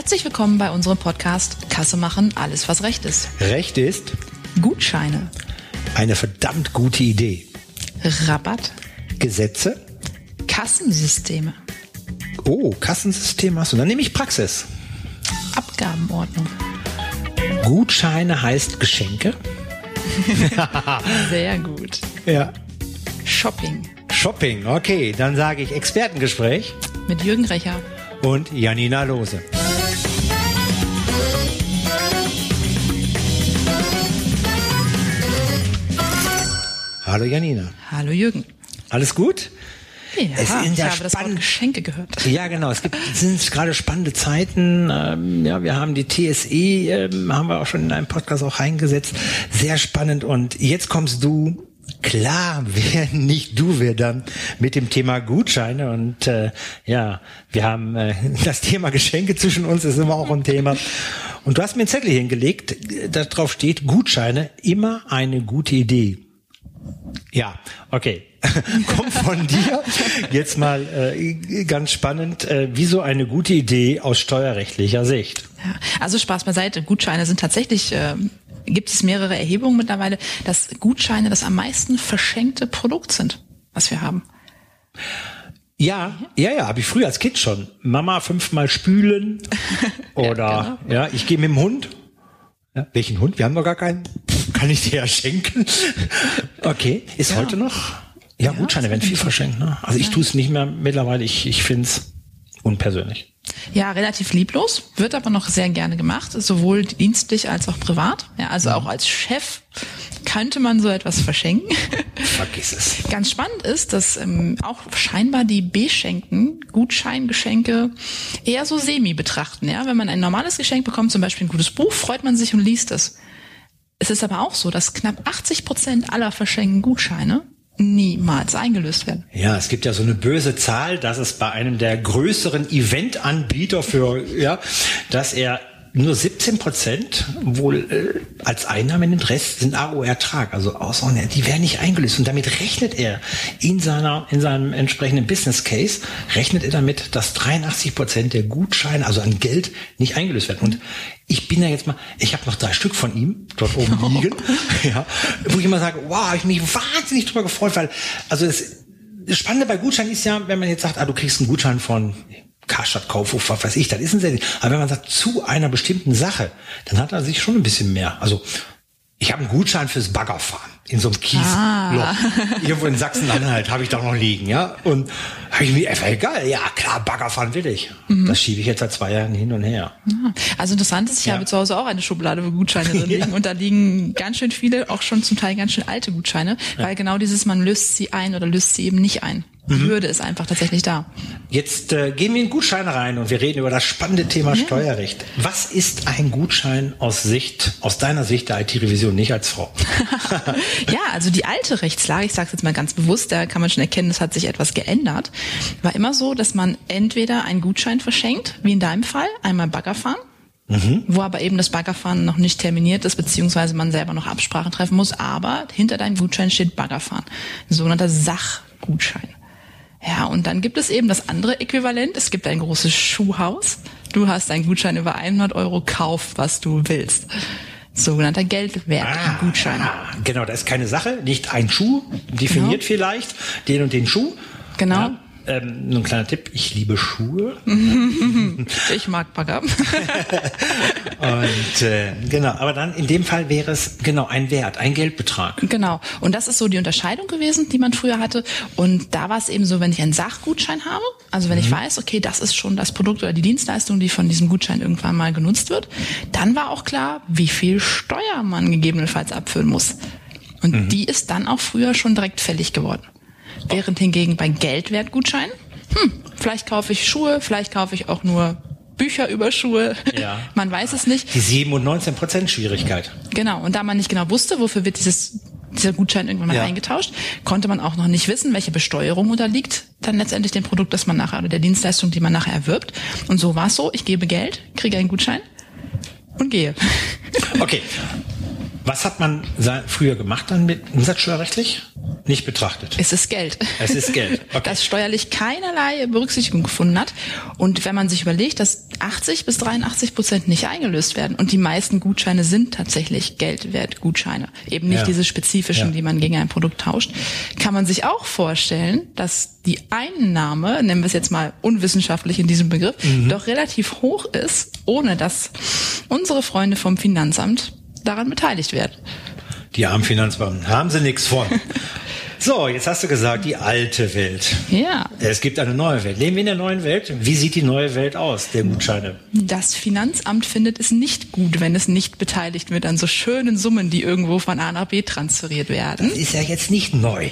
Herzlich willkommen bei unserem Podcast Kasse machen, alles was Recht ist. Recht ist Gutscheine, eine verdammt gute Idee. Rabatt, Gesetze? Kassensysteme, Oh, Kassensystem hast du. Dann nehme ich Praxis. Abgabenordnung. Gutscheine heißt Geschenke. Sehr gut. Ja. Shopping Shopping, okay. Dann sage ich Expertengespräch mit Jürgen Recher. und Janina Lose. Hallo Janina. Hallo Jürgen. Alles gut? Ja, Es sind ich habe das Wort. Geschenke gehört. Ja, genau. Es gibt es sind gerade spannende Zeiten. Ähm, ja, wir haben die TSE, ähm, haben wir auch schon in einem Podcast auch reingesetzt. Sehr spannend. Und jetzt kommst du. Klar, wer nicht du, wer dann mit dem Thema Gutscheine und äh, ja, wir haben äh, das Thema Geschenke zwischen uns ist immer auch ein Thema. Und du hast mir einen Zettel hingelegt, da drauf steht Gutscheine immer eine gute Idee. Ja, okay. Kommt von dir. Jetzt mal äh, ganz spannend. Äh, wieso eine gute Idee aus steuerrechtlicher Sicht? Ja, also Spaß beiseite. Gutscheine sind tatsächlich, äh, gibt es mehrere Erhebungen mittlerweile, dass Gutscheine das am meisten verschenkte Produkt sind, was wir haben. Ja, ja, ja, habe ich früher als Kind schon. Mama fünfmal spülen oder ja, ich gehe mit dem Hund. Ja, welchen Hund? Wir haben noch gar keinen. Kann ich dir ja schenken? Okay, ist Ja. heute noch? Ja, Gutscheine werden viel verschenkt. Ne? Also ich tue es nicht mehr mittlerweile. Ich, ich finde es unpersönlich. Ja, relativ lieblos, wird aber noch sehr gerne gemacht, sowohl dienstlich als auch privat. Ja, also auch als Chef könnte man so etwas verschenken. Vergiss es. Ganz spannend ist, dass ähm, auch scheinbar die B-Schenken Gutscheingeschenke eher so semi betrachten. Ja, wenn man ein normales Geschenk bekommt, zum Beispiel ein gutes Buch, freut man sich und liest es. Es ist aber auch so, dass knapp 80 Prozent aller verschenkten Gutscheine niemals eingelöst werden. Ja, es gibt ja so eine böse Zahl, dass es bei einem der größeren Eventanbieter für, ja, dass er nur 17 Prozent wohl äh, als Einnahme nimmt, Rest sind AO-Ertrag, also Aussagen, die werden nicht eingelöst. Und damit rechnet er in seiner, in seinem entsprechenden Business Case, rechnet er damit, dass 83 Prozent der Gutscheine, also an Geld, nicht eingelöst werden. Und ich bin ja jetzt mal, ich habe noch drei Stück von ihm dort oben liegen, ja, wo ich immer sage, wow, ich mich wahnsinnig drüber gefreut, weil, also das, das Spannende bei Gutscheinen ist ja, wenn man jetzt sagt, ah, du kriegst einen Gutschein von Karstadt, Kaufhof, was weiß ich, das ist ein sehr, aber wenn man sagt, zu einer bestimmten Sache, dann hat er sich schon ein bisschen mehr. Also, ich habe einen Gutschein fürs Baggerfahren in so einem Kiesloch. Ah. Irgendwo in Sachsen-Anhalt habe ich da noch liegen, ja. Und habe ich mir einfach egal, ja klar, Baggerfahren will ich. Mhm. Das schiebe ich jetzt seit zwei Jahren hin und her. Also interessant ist, ich Ja. habe zu Hause auch eine Schublade, wo Gutscheine drin liegen und da liegen ganz schön viele, auch schon zum Teil ganz schön alte Gutscheine, weil genau dieses, man löst sie ein oder löst sie eben nicht ein. Die Hürde ist einfach tatsächlich da. Jetzt äh, gehen wir in Gutscheine rein und wir reden über das spannende Thema Steuerrecht. Was ist ein Gutschein aus Sicht, aus deiner Sicht der IT-Revision, nicht als Frau? Ja, also die alte Rechtslage, ich sage es jetzt mal ganz bewusst, da kann man schon erkennen, es hat sich etwas geändert, war immer so, dass man entweder einen Gutschein verschenkt, wie in deinem Fall, einmal Baggerfahren, wo aber eben das Baggerfahren noch nicht terminiert ist, beziehungsweise man selber noch Absprachen treffen muss, aber hinter deinem Gutschein steht Baggerfahren, ein sogenannter Sachgutschein. Ja, und dann gibt es eben das andere Äquivalent. Es gibt ein großes Schuhhaus. Du hast einen Gutschein über 100 Euro, kauf, was du willst. Sogenannter Geldwertgutschein. Ah, genau, da ist keine Sache, nicht ein Schuh, definiert Genau. vielleicht den und den Schuh. Genau. Ja, ähm, nur ein kleiner Tipp, ich liebe Schuhe. Ich mag Bagger. Und äh, genau, aber dann in dem Fall wäre es genau ein Wert, ein Geldbetrag. Genau. Und das ist so die Unterscheidung gewesen, die man früher hatte. Und da war es eben so, wenn ich einen Sachgutschein habe, also wenn ich weiß, okay, das ist schon das Produkt oder die Dienstleistung, die von diesem Gutschein irgendwann mal genutzt wird, dann war auch klar, wie viel Steuer man gegebenenfalls abführen muss. Und die ist dann auch früher schon direkt fällig geworden. Während hingegen bei Geldwertgutscheinen, hm, vielleicht kaufe ich Schuhe, vielleicht kaufe ich auch nur Bücher über Schuhe. Ja. Man weiß es nicht. Die 7 und 19 Prozent Schwierigkeit. Genau, und da man nicht genau wusste, wofür wird dieses, dieser Gutschein irgendwann mal Ja. eingetauscht, konnte man auch noch nicht wissen, welche Besteuerung unterliegt dann letztendlich dem Produkt, das man nachher oder der Dienstleistung, die man nachher erwirbt. Und so war es so, ich gebe Geld, kriege einen Gutschein und gehe. Okay. Was hat man früher gemacht dann mit umsatzsteuerrechtlich? Nicht betrachtet. Es ist Geld. Es ist Geld. Okay. Das steuerlich keinerlei Berücksichtigung gefunden hat. Und wenn man sich überlegt, dass 80 bis 83 Prozent nicht eingelöst werden und die meisten Gutscheine sind tatsächlich Geldwertgutscheine, eben nicht Ja. diese spezifischen, Ja. die man gegen ein Produkt tauscht, kann man sich auch vorstellen, dass die Einnahme, nennen wir es jetzt mal unwissenschaftlich in diesem Begriff, Mhm. doch relativ hoch ist, ohne dass unsere Freunde vom Finanzamt daran beteiligt werden. Die armen Finanzbeamten haben sie nichts von. So, jetzt hast du gesagt, die alte Welt. Ja. Es gibt eine neue Welt. Leben wir in der neuen Welt? Wie sieht die neue Welt aus, der Gutscheine? Das Finanzamt findet es nicht gut, wenn es nicht beteiligt wird an so schönen Summen, die irgendwo von A nach B transferiert werden. Ist ja jetzt nicht neu.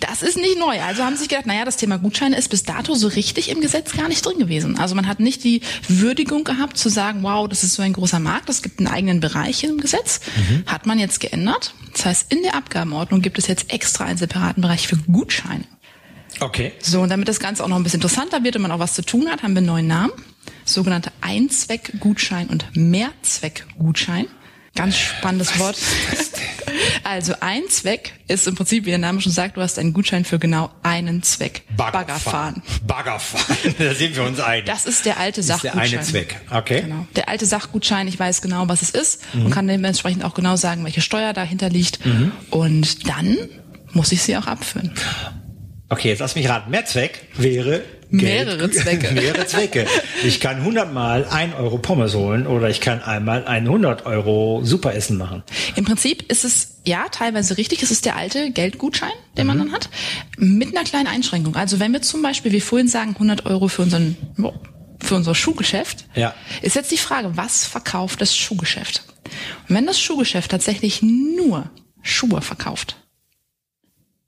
Das ist nicht neu. Also haben sie sich gedacht, naja, das Thema Gutscheine ist bis dato so richtig im Gesetz gar nicht drin gewesen. Also man hat nicht die Würdigung gehabt zu sagen, wow, das ist so ein großer Markt, es gibt einen eigenen Bereich im Gesetz. Hat man jetzt geändert. Das heißt, in der Abgabenordnung gibt es jetzt extra einen separaten Bereich für Gutscheine. Okay. So, und damit das Ganze auch noch ein bisschen interessanter wird und man auch was zu tun hat, haben wir einen neuen Namen. Sogenannte Einzweckgutschein und Mehrzweckgutschein. Ganz spannendes Wort. Also ein Zweck ist im Prinzip, wie der Name schon sagt, du hast einen Gutschein für genau einen Zweck. Baggerfahren. Baggerfahren. Da sind wir uns einig. Das ist der alte ist der Sachgutschein. eine Zweck. Okay. Mhm. Genau. Der alte Sachgutschein, ich weiß genau, was es ist und kann dementsprechend auch genau sagen, welche Steuer dahinter liegt. Mhm. Und dann muss ich sie auch abführen. Okay, jetzt lass mich raten. Mehrzweck wäre Mehrere Zwecke. mehrere Zwecke. Ich kann 100 Mal 1 Euro Pommes holen oder ich kann einmal ein 100 Euro Superessen machen. Im Prinzip ist es ja teilweise richtig. Es ist der alte Geldgutschein, den Mhm. man dann hat, mit einer kleinen Einschränkung. Also wenn wir zum Beispiel, wie vorhin sagen, 100 Euro für unseren für unser Schuhgeschäft, Ja. ist jetzt die Frage, was verkauft das Schuhgeschäft? Und wenn das Schuhgeschäft tatsächlich nur Schuhe verkauft,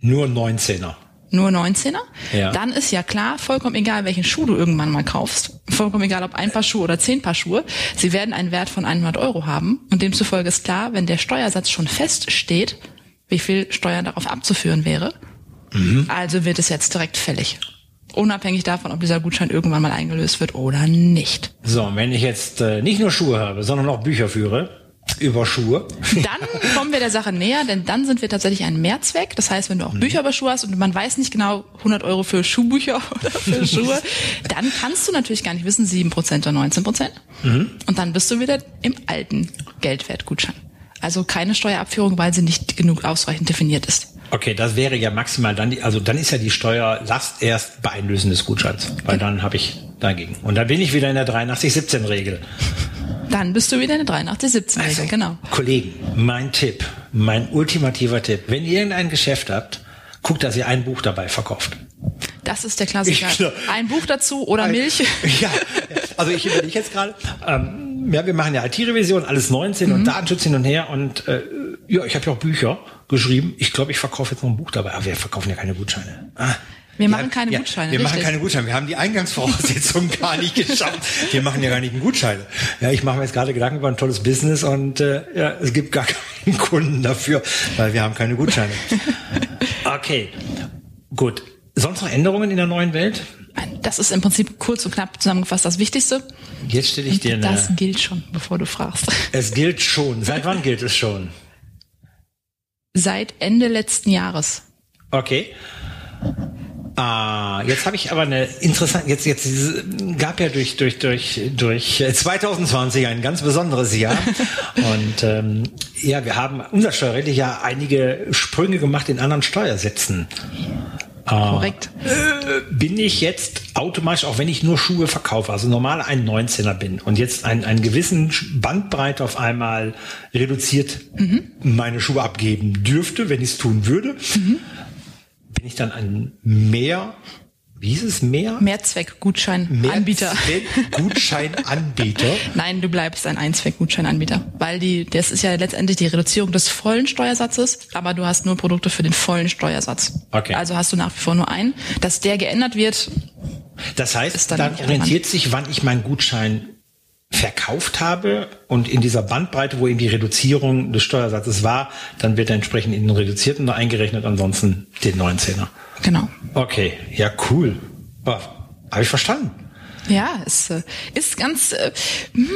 Nur 19er. Nur 19er, Ja. dann ist ja klar, vollkommen egal, welchen Schuh du irgendwann mal kaufst, vollkommen egal, ob ein Paar Schuhe oder zehn Paar Schuhe, sie werden einen Wert von 100 Euro haben und demzufolge ist klar, wenn der Steuersatz schon feststeht, wie viel Steuer darauf abzuführen wäre, Mhm. also wird es jetzt direkt fällig. Unabhängig davon, ob dieser Gutschein irgendwann mal eingelöst wird oder nicht. So, und wenn ich jetzt äh, nicht nur Schuhe habe, sondern auch Bücher führe über Schuhe. Dann kommen wir der Sache näher, denn dann sind wir tatsächlich ein Mehrzweck. Das heißt, wenn du auch Mhm. Bücher über Schuhe hast und man weiß nicht genau 100 Euro für Schuhbücher oder für Schuhe, dann kannst du natürlich gar nicht wissen, 7% oder 19%. Mhm. Und dann bist du wieder im alten Geldwertgutschein. Also keine Steuerabführung, weil sie nicht genug ausreichend definiert ist. Okay, das wäre ja maximal dann, die, also dann ist ja die Steuerlast erst bei Einlösen des Gutscheins, weil dann habe ich dagegen. Und dann bin ich wieder in der 83-17-Regel. Dann bist du wieder in der 83-17-Regel, genau. Kollegen, mein Tipp, mein ultimativer Tipp, wenn ihr irgendein Geschäft habt, guckt, dass ihr ein Buch dabei verkauft. Das ist der Klassiker. Ich Ein Buch dazu oder Milch. Ja, also ich überlege jetzt gerade, ähm, ja, wir machen ja IT-Revision, alles 19 Mhm. und Datenschutz hin und her und äh, ja, ich habe ja auch Bücher geschrieben. Ich glaube, ich verkaufe jetzt noch ein Buch dabei. Aber wir verkaufen ja keine Gutscheine. Ah, Wir machen keine ja, Gutscheine, Wir machen richtig. keine Gutscheine. Wir haben die Eingangsvoraussetzungen gar nicht geschafft. Wir machen ja gar nicht einen Gutscheine. Ja, ich mache mir jetzt gerade Gedanken über ein tolles Business und äh, ja, es gibt gar keinen Kunden dafür, weil wir haben keine Gutscheine. Okay, gut. Sonst noch Änderungen in der neuen Welt? Das ist im Prinzip kurz und knapp zusammengefasst das Wichtigste. Jetzt stelle ich dir eine. Das gilt schon, bevor du fragst. Es gilt schon. Seit wann gilt es schon? Seit Ende letzten Jahres. Okay. Ah, jetzt habe ich aber eine interessante, jetzt, jetzt gab ja durch, durch, durch, durch 2020 ein ganz besonderes Jahr. Und ähm, ja, wir haben unser Steuerrecht ja einige Sprünge gemacht in anderen Steuersätzen. Korrekt. Bin ich jetzt automatisch, auch wenn ich nur Schuhe verkaufe, also normal ein 19er bin und jetzt einen, einen gewissen Bandbreite auf einmal reduziert meine Schuhe abgeben dürfte, wenn ich es tun würde, bin ich dann ein mehr, wie ist es, mehr? Mehrzweckgutscheinanbieter. Gutscheinanbieter. Nein, du bleibst ein Einzweckgutscheinanbieter, weil die, das ist ja letztendlich die Reduzierung des vollen Steuersatzes, aber du hast nur Produkte für den vollen Steuersatz. Okay. Also hast du nach wie vor nur einen. Dass der geändert wird, Das heißt, dann dann orientiert sich, wann ich meinen Gutschein verkauft habe und in dieser Bandbreite, wo eben die Reduzierung des Steuersatzes war, dann wird er entsprechend in den reduzierten noch eingerechnet, ansonsten den 19er. genau. Okay, ja, cool. Oh, Habe ich verstanden. Ja, es äh, ist ganz, äh, hm,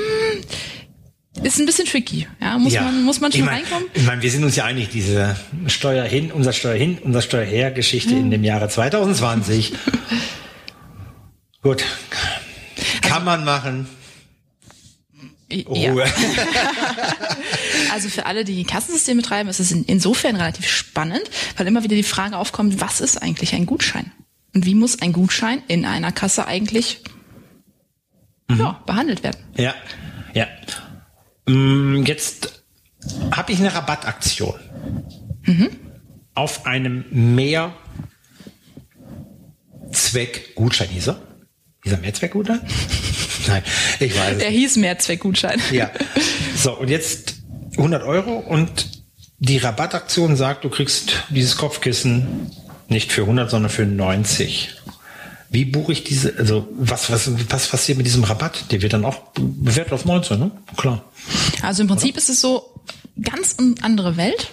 Ist ein bisschen tricky, ja. Muss Ja. man, muss man schon ich mein, reinkommen? Ich meine, wir sind uns ja einig, diese Steuer hin, unser Steuer hin, unser Steuer her Geschichte in dem Jahre 2020. Gut. Kann man machen. Ja. Ruhe. Also für alle, die Kassensystem betreiben, ist es in, insofern relativ spannend, weil immer wieder die Frage aufkommt, was ist eigentlich ein Gutschein? Und wie muss ein Gutschein in einer Kasse eigentlich ja, behandelt werden? Ja, ja. Mm, Jetzt habe ich eine Rabattaktion auf einem Mehrzweckgutschein. Hieß er? Hieß er Mehrzweckgutschein? Nein, ich weiß Der hieß Mehrzweckgutschein. Ja. So, und jetzt 100 Euro und die Rabattaktion sagt, du kriegst dieses Kopfkissen nicht für 100, sondern für 90. Wie buche ich diese, also was, was, was passiert mit diesem Rabatt? Der wird dann auch bewertet auf 19, ne? Klar. Also im Prinzip ist es so ganz andere Welt.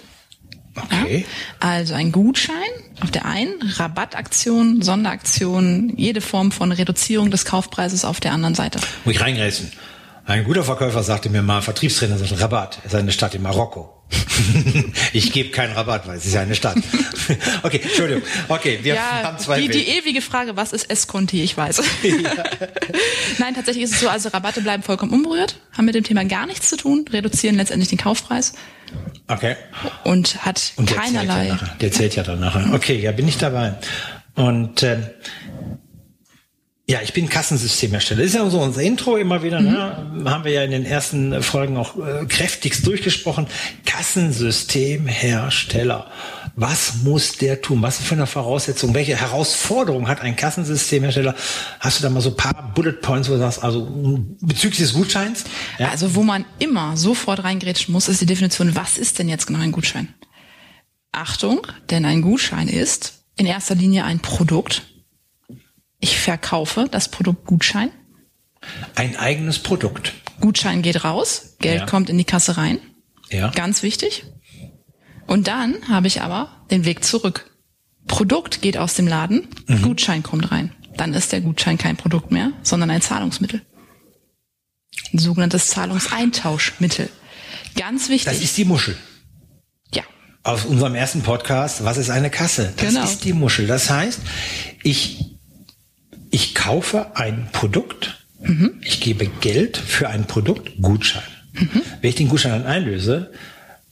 Okay. Also ein Gutschein auf der einen, Rabattaktion, Sonderaktion, jede Form von Reduzierung des Kaufpreises auf der anderen Seite. Muss ich reingreifen. Ein guter Verkäufer sagte mir mal, Vertriebstrainer sagt, Rabatt, es ist eine Stadt in Marokko. ich gebe keinen Rabatt, weil es ist ja eine Stadt. okay, Entschuldigung. Okay, wir Ja, haben zwei die, die Wege. ewige Frage, was ist Esconti? Ich weiß. Nein, tatsächlich ist es so, also Rabatte bleiben vollkommen unberührt, haben mit dem Thema gar nichts zu tun, reduzieren letztendlich den Kaufpreis Okay. und hat Und der keinerlei. Zählt ja der zählt ja dann nachher. Okay, ja, bin ich dabei. Und ähm, ja, ich bin Kassensystemhersteller. Ist ja so unser Intro immer wieder. Ne? Haben wir ja in den ersten Folgen auch äh, kräftigst durchgesprochen. Kassensystemhersteller. Was muss der tun? Was für eine Voraussetzung? Welche Herausforderung hat ein Kassensystemhersteller? Hast du da mal so ein paar Bullet Points, wo du sagst, also bezüglich des Gutscheins? Ja? Also wo man immer sofort reingrätschen muss, ist die Definition, was ist denn jetzt genau ein Gutschein? Achtung, denn ein Gutschein ist in erster Linie ein Produkt. Ich verkaufe das Produkt Gutschein. Ein eigenes Produkt. Gutschein geht raus, Geld Ja. kommt in die Kasse rein. Ja. Ganz wichtig. Und dann habe ich aber den Weg zurück. Produkt geht aus dem Laden, Mhm. Gutschein kommt rein. Dann ist der Gutschein kein Produkt mehr, sondern ein Zahlungsmittel. Ein sogenanntes Zahlungseintauschmittel. Ganz wichtig. Das ist die Muschel. ja. aus unserem ersten Podcast, was ist eine Kasse? Das Genau. ist die Muschel. Das heißt, ich, ich kaufe ein Produkt, Mhm. ich gebe Geld für ein Produkt, Gutschein. Mhm. Wenn ich den Gutschein dann einlöse,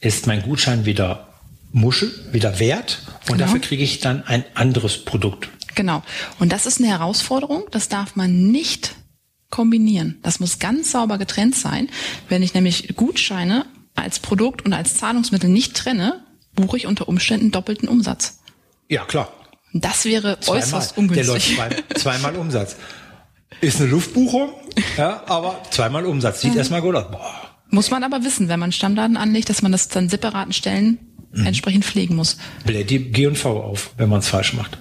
ist mein Gutschein wieder Muschel, wieder wert und Genau. dafür kriege ich dann ein anderes Produkt. Genau. Und das ist eine Herausforderung, das darf man nicht kombinieren. Das muss ganz sauber getrennt sein. Wenn ich nämlich Gutscheine als Produkt und als Zahlungsmittel nicht trenne, buche ich unter Umständen doppelten Umsatz. Ja, klar. Das wäre Zweimal. äußerst Der läuft ungünstig. zwei, zweimal Umsatz. Ist eine Luftbuchung, ja, aber zweimal Umsatz. Sieht erstmal gut aus. Boah. Muss man aber wissen, wenn man Stammdaten anlegt, dass man das an separaten Stellen Mhm. entsprechend pflegen muss. Bläht die G&V auf, wenn man es falsch macht.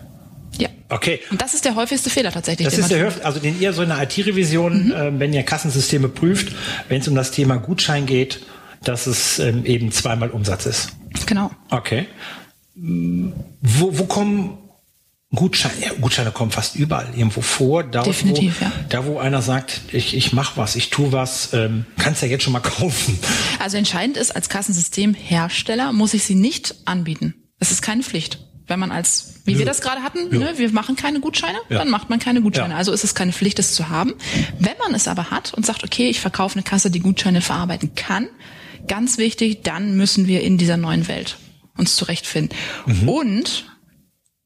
Ja. Okay. Und das ist der häufigste Fehler tatsächlich. Das ist man der also den ihr so in der IT-Revision, äh, wenn ihr Kassensysteme prüft, wenn es um das Thema Gutschein geht, dass es ähm, eben zweimal Umsatz ist. Genau. Okay. Wo, wo kommen Gutscheine? Ja, Gutscheine kommen fast überall irgendwo vor. Da, Definitiv, wo, ja. Da, wo einer sagt, ich, ich mach was, ich tu was, ähm, kannst ja jetzt schon mal kaufen. Also entscheidend ist, als Kassensystemhersteller muss ich sie nicht anbieten. Es ist keine Pflicht. Wenn man als, wie Nö. wir das gerade hatten, ne, wir machen keine Gutscheine, Ja. dann macht man keine Gutscheine. Ja. Also ist es keine Pflicht, es zu haben. Wenn man es aber hat und sagt, okay, ich verkaufe eine Kasse, die Gutscheine verarbeiten kann, ganz wichtig, dann müssen wir in dieser neuen Welt uns zurechtfinden. Mhm. Und,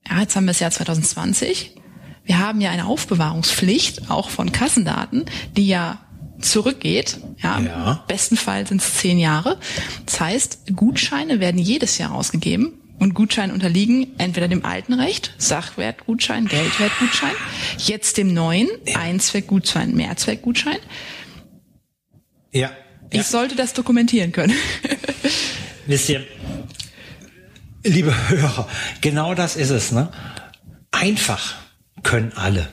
ja, jetzt haben wir das Jahr 2020. Wir haben ja eine Aufbewahrungspflicht, auch von Kassendaten, die ja zurückgeht. Ja, Ja. Im besten Fall sind es zehn Jahre. Das heißt, Gutscheine werden jedes Jahr ausgegeben und Gutscheine unterliegen entweder dem alten Recht, Sachwertgutschein, Geldwertgutschein, jetzt dem neuen, Einzweckgutschein, Mehrzweckgutschein. Ja. ja. Ich sollte das dokumentieren können. Wisst ihr, liebe Hörer, genau das ist es. Ne? Einfach können alle.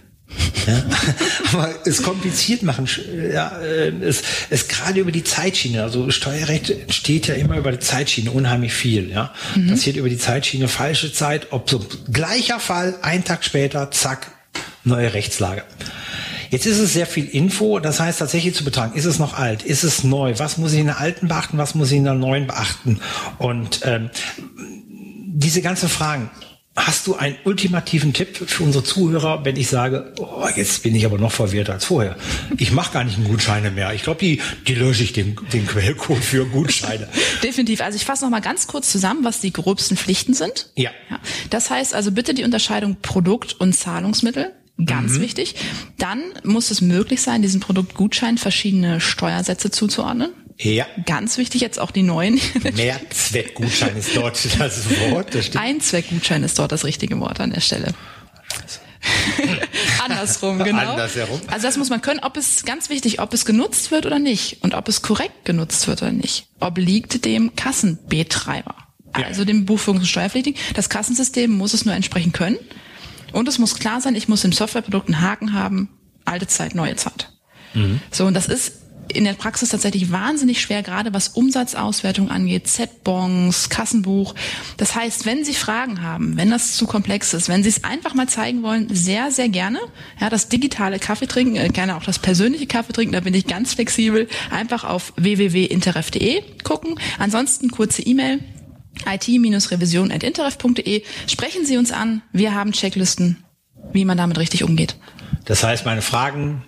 Ja? Aber es kompliziert machen, ja, äh, es, es gerade über die Zeitschiene, also Steuerrecht steht ja immer über die Zeitschiene unheimlich viel. Ja? Passiert über die Zeitschiene falsche Zeit, ob so gleicher Fall, ein Tag später, zack, neue Rechtslage. Jetzt ist es sehr viel Info, das heißt tatsächlich zu betragen, ist es noch alt, ist es neu, was muss ich in der alten beachten, was muss ich in der neuen beachten? Und ähm, diese ganzen Fragen, Hast du einen ultimativen Tipp für unsere Zuhörer, wenn ich sage, oh, jetzt bin ich aber noch verwirrter als vorher? Ich mache gar nicht einen Gutscheine mehr. Ich glaube, die, die lösche ich den, den Quellcode für Gutscheine. Definitiv. Also ich fasse noch mal ganz kurz zusammen, was die gröbsten Pflichten sind. Ja. ja. Das heißt also bitte die Unterscheidung Produkt und Zahlungsmittel. Ganz mhm. wichtig. Dann muss es möglich sein, diesem Produkt Gutschein verschiedene Steuersätze zuzuordnen. Ja. Ganz wichtig jetzt auch die neuen. Mehrzweckgutschein ist dort das Wort. Das Einzweckgutschein ist dort das richtige Wort an der Stelle. Andersrum, genau. Andersherum. Also das muss man können. Ob es ganz wichtig, ob es genutzt wird oder nicht und ob es korrekt genutzt wird oder nicht, obliegt dem Kassenbetreiber, ja. also dem Buchführungs- und Steuerpflichtigen. Das Kassensystem muss es nur entsprechend können und es muss klar sein, ich muss im Softwareprodukt einen Haken haben, alte Zeit, neue Zeit. Mhm. So und das ist in der Praxis tatsächlich wahnsinnig schwer, gerade was Umsatzauswertung angeht, Z-Bons, Kassenbuch. Das heißt, wenn Sie Fragen haben, wenn das zu komplex ist, wenn Sie es einfach mal zeigen wollen, sehr, sehr gerne. Ja, das digitale Kaffee trinken, äh, gerne auch das persönliche Kaffee trinken, da bin ich ganz flexibel. Einfach auf www.interref.de gucken. Ansonsten kurze E-Mail it-revision.interref.de. Sprechen Sie uns an. Wir haben Checklisten, wie man damit richtig umgeht. Das heißt, meine Fragen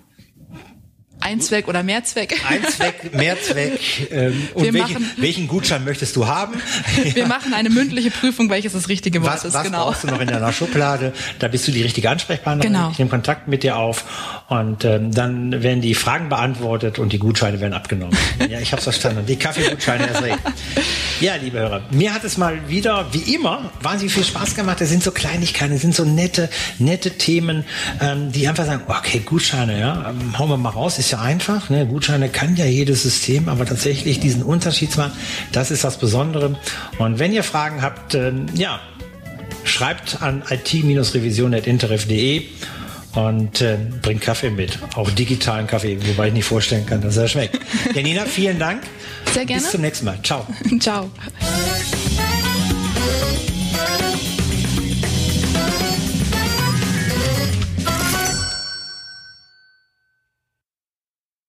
Einzweck oder Mehrzweck. Einzweck, Mehrzweck. Ähm, und welchen, machen, welchen Gutschein möchtest du haben? Wir machen eine mündliche Prüfung, welches das richtige Wort was, ist. Was genau. brauchst du noch in deiner Schublade? Da bist du die richtige Ansprechpartnerin. Genau. Ich nehme Kontakt mit dir auf und ähm, dann werden die Fragen beantwortet und die Gutscheine werden abgenommen. ja, ich habe verstanden. Die Kaffeegutscheine erst recht. Ja, liebe Hörer, mir hat es mal wieder, wie immer, wahnsinnig viel Spaß gemacht. Das sind so Kleinigkeiten, das sind so nette, nette Themen, ähm, die einfach sagen, okay, Gutscheine, ja, ähm, hauen wir mal raus, ist ja einfach. Ne? Gutscheine kann ja jedes System, aber tatsächlich diesen Unterschied zu machen, das ist das Besondere. Und wenn ihr Fragen habt, ähm, ja, schreibt an it-revision.interref.de und äh, bringt Kaffee mit. Auch digitalen Kaffee, wobei ich nicht vorstellen kann, dass er schmeckt. Janina, vielen Dank. Sehr gerne. Bis zum nächsten Mal. Ciao. Ciao.